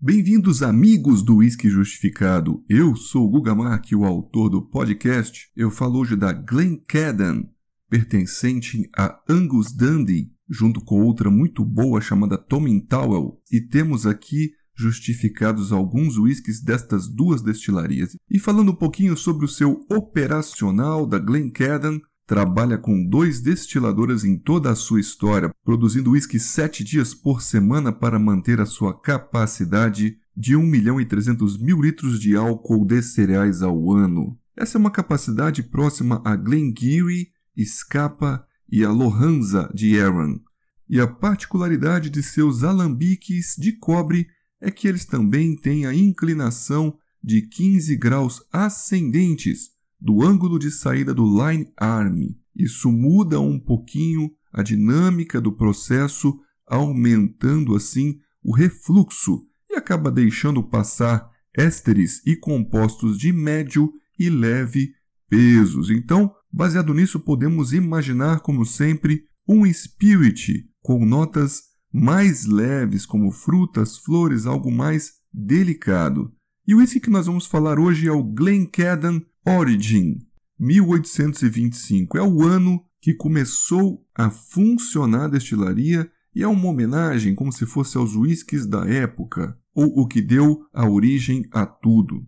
Bem-vindos, amigos do Whisky Justificado. Eu sou o Guga Mark, o autor do podcast. Eu falo hoje da Glencairn, pertencente a Angus Dundee, junto com outra muito boa chamada Tomin Towel. E temos aqui justificados alguns whiskies destas duas destilarias. E falando um pouquinho sobre o seu operacional da Glencairn, trabalha com dois destiladoras em toda a sua história, produzindo uísque sete dias por semana para manter a sua capacidade de 1 milhão e 300 mil litros de álcool de cereais ao ano. Essa é uma capacidade próxima a Glengarry, Scapa e a Lohanza de Aaron. E a particularidade de seus alambiques de cobre é que eles também têm a inclinação de 15 graus ascendentes, do ângulo de saída do line arm. Isso muda um pouquinho a dinâmica do processo, aumentando assim o refluxo e acaba deixando passar ésteres e compostos de médio e leve pesos. Então, baseado nisso, podemos imaginar, como sempre, um spirit com notas mais leves, como frutas, flores, algo mais delicado. E o whisky que nós vamos falar hoje é o Glencairn Origin, 1825. É o ano que começou a funcionar a destilaria e é uma homenagem como se fosse aos whiskies da época, ou o que deu a origem a tudo.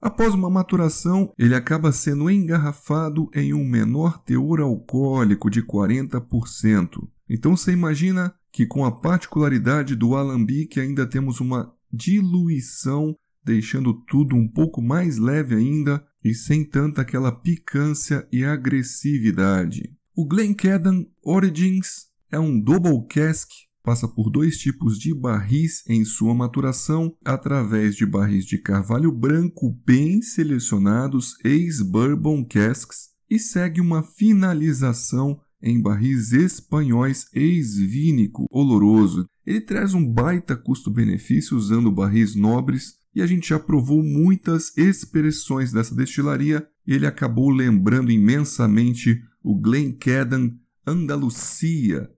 Após uma maturação, ele acaba sendo engarrafado em um menor teor alcoólico de 40%. Então você imagina que com a particularidade do alambique ainda temos uma diluição deixando tudo um pouco mais leve ainda e sem tanta aquela picância e agressividade. O Glencairn Origins é um double cask, passa por dois tipos de barris em sua maturação, através de barris de carvalho branco bem selecionados, ex-bourbon casks, e segue uma finalização em barris espanhóis ex-vínico oloroso. Ele traz um baita custo-benefício usando barris nobres e a gente já provou muitas expressões dessa destilaria ele acabou lembrando imensamente o Glencairn Andalucia,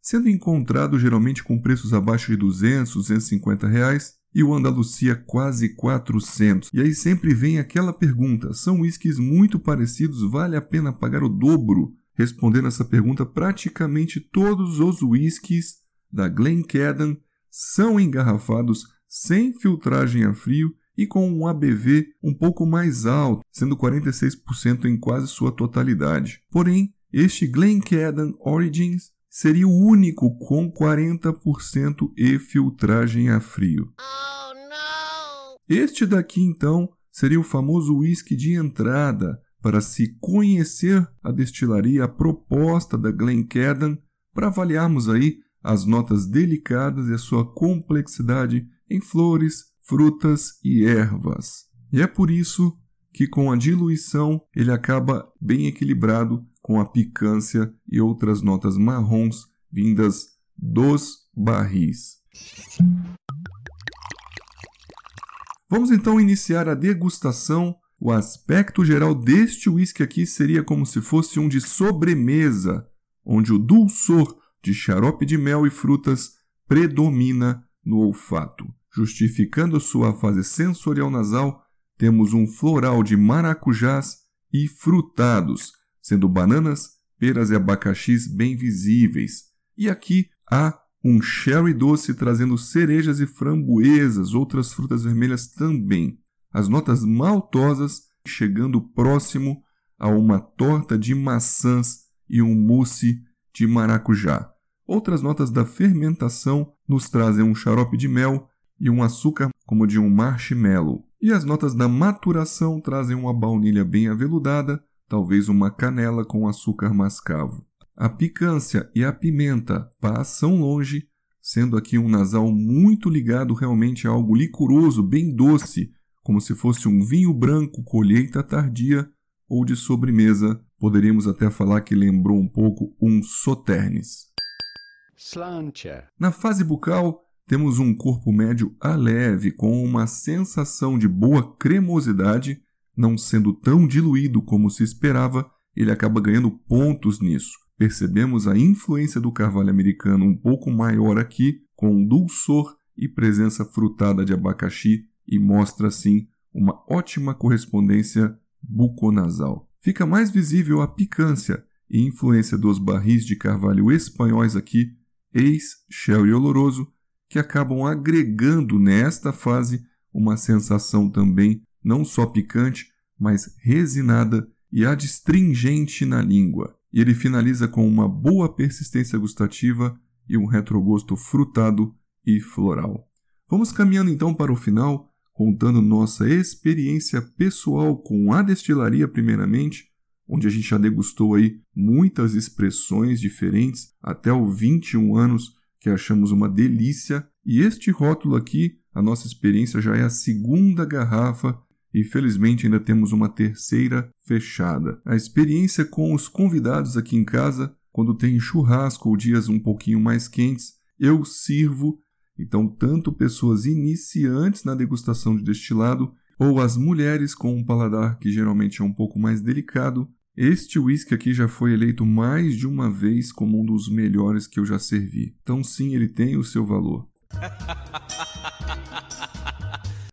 sendo encontrado geralmente com preços abaixo de 200, 250 reais e o Andalucia quase 400. E aí sempre vem aquela pergunta: são whiskies muito parecidos, vale a pena pagar o dobro? Respondendo essa pergunta, praticamente todos os whiskies da Glencairn são engarrafados sem filtragem a frio e com um ABV um pouco mais alto, sendo 46% em quase sua totalidade. Porém, este Glencairn Origins seria o único com 40% e filtragem a frio. Oh, este daqui então seria o famoso whisky de entrada para se conhecer a destilaria, a proposta da Glencairn, para avaliarmos aí as notas delicadas e a sua complexidade em flores, frutas e ervas. E é por isso que com a diluição ele acaba bem equilibrado com a picância e outras notas marrons vindas dos barris. Vamos então iniciar a degustação. O aspecto geral deste whisky aqui seria como se fosse um de sobremesa, onde o dulçor de xarope de mel e frutas predomina no olfato. Justificando sua fase sensorial nasal, temos um floral de maracujás e frutados, sendo bananas, peras e abacaxis bem visíveis. E aqui há um sherry doce trazendo cerejas e framboesas, outras frutas vermelhas também. As notas maltosas chegando próximo a uma torta de maçãs e um mousse de maracujá. Outras notas da fermentação nos trazem um xarope de mel e um açúcar como de um marshmallow. E as notas da maturação trazem uma baunilha bem aveludada, talvez uma canela com açúcar mascavo. A picância e a pimenta passam longe, sendo aqui um nasal muito ligado realmente a algo licoroso, bem doce, como se fosse um vinho branco colheita tardia ou de sobremesa. Poderíamos até falar que lembrou um pouco um Sauternes. Na fase bucal, temos um corpo médio a leve, com uma sensação de boa cremosidade, não sendo tão diluído como se esperava, ele acaba ganhando pontos nisso. Percebemos a influência do carvalho americano um pouco maior aqui, com dulçor e presença frutada de abacaxi e mostra assim uma ótima correspondência buconasal. Fica mais visível a picância e influência dos barris de carvalho espanhóis aqui, ex-sherry oloroso, que acabam agregando nesta fase uma sensação também não só picante, mas resinada e adstringente na língua. E ele finaliza com uma boa persistência gustativa e um retrogosto frutado e floral. Vamos caminhando então para o final, contando nossa experiência pessoal com a destilaria primeiramente, onde a gente já degustou aí muitas expressões diferentes até os 21 anos que achamos uma delícia. E este rótulo aqui, a nossa experiência já é a segunda garrafa e felizmente ainda temos uma terceira fechada. A experiência com os convidados aqui em casa, quando tem churrasco ou dias um pouquinho mais quentes, eu sirvo. Então, tanto pessoas iniciantes na degustação de destilado ou as mulheres com um paladar que geralmente é um pouco mais delicado, este whisky aqui já foi eleito mais de uma vez como um dos melhores que eu já servi. Então sim, ele tem o seu valor.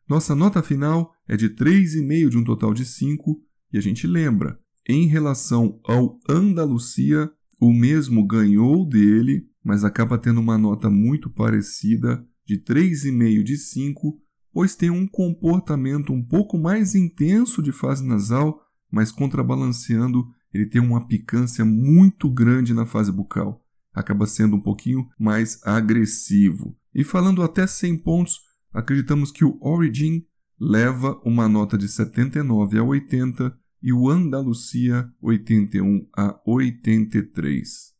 Nossa nota final é de 3,5 de um total de 5, e a gente lembra, em relação ao Andalucia, o mesmo ganhou dele, mas acaba tendo uma nota muito parecida, de 3,5 de 5, pois tem um comportamento um pouco mais intenso de fase nasal mas contrabalanceando, ele tem uma picância muito grande na fase bucal. Acaba sendo um pouquinho mais agressivo. E falando até 100 pontos, acreditamos que o Origin leva uma nota de 79 a 80 e o Andalucia 81 a 83.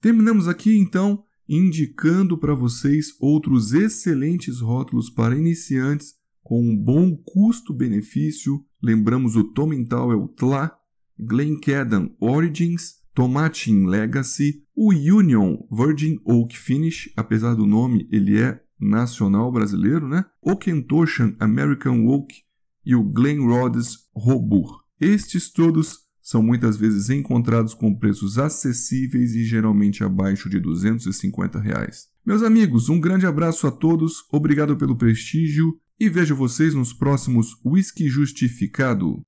Terminamos aqui então indicando para vocês outros excelentes rótulos para iniciantes com um bom custo-benefício lembramos o Tomintower Tla, Glencairn Origins, Tomatin Legacy, o Union Virgin Oak Finish, apesar do nome, ele é nacional brasileiro, né? O Kentoshan American Oak e o Glen Rhodes Robur. Estes todos são muitas vezes encontrados com preços acessíveis e geralmente abaixo de 250 reais. Meus amigos, um grande abraço a todos, obrigado pelo prestígio e vejo vocês nos próximos Whisky Justificado.